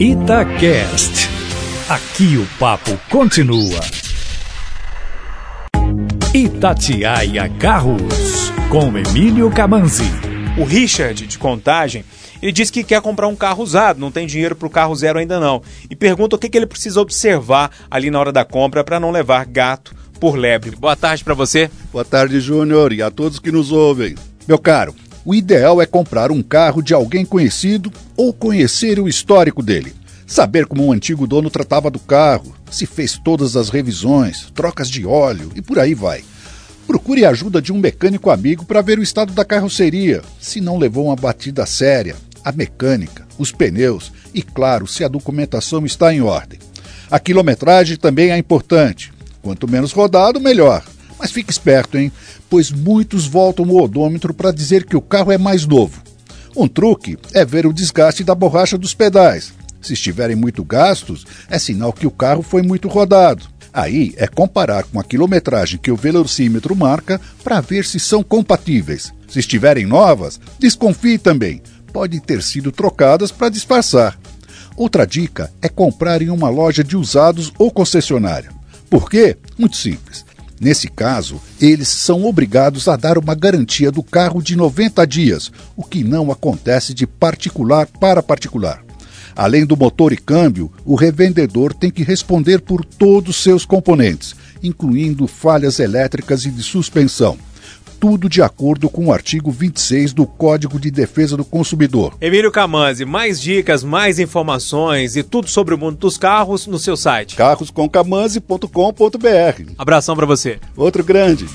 Itacast. Aqui o papo continua. Itatiaia Carros, com Emílio Camanzi. O Richard, de Contagem, ele diz que quer comprar um carro usado, não tem dinheiro para o carro zero ainda não. E pergunta o que, que ele precisa observar ali na hora da compra para não levar gato por lebre. Boa tarde para você. Boa tarde, Júnior, e a todos que nos ouvem. Meu caro, o ideal é comprar um carro de alguém conhecido ou conhecer o histórico dele. Saber como o antigo dono tratava do carro, se fez todas as revisões, trocas de óleo e por aí vai. Procure a ajuda de um mecânico amigo para ver o estado da carroceria, se não levou uma batida séria, a mecânica, os pneus e, claro, se a documentação está em ordem. A quilometragem também é importante. Quanto menos rodado, melhor. Mas fique esperto, hein? Pois muitos voltam o odômetro para dizer que o carro é mais novo. Um truque é ver o desgaste da borracha dos pedais. Se estiverem muito gastos, é sinal que o carro foi muito rodado. Aí é comparar com a quilometragem que o velocímetro marca para ver se são compatíveis. Se estiverem novas, desconfie também. Podem ter sido trocadas para disfarçar. Outra dica é comprar em uma loja de usados ou concessionária. Por quê? Muito simples. Nesse caso, eles são obrigados a dar uma garantia do carro de 90 dias, o que não acontece de particular para particular. Além do motor e câmbio, o revendedor tem que responder por todos seus componentes, incluindo falhas elétricas e de suspensão. Tudo de acordo com o artigo 26 do Código de Defesa do Consumidor. Emílio Camanzi, mais dicas, mais informações e tudo sobre o mundo dos carros no seu site. carroscomcamanzi.com.br. Abração para você. Outro grande.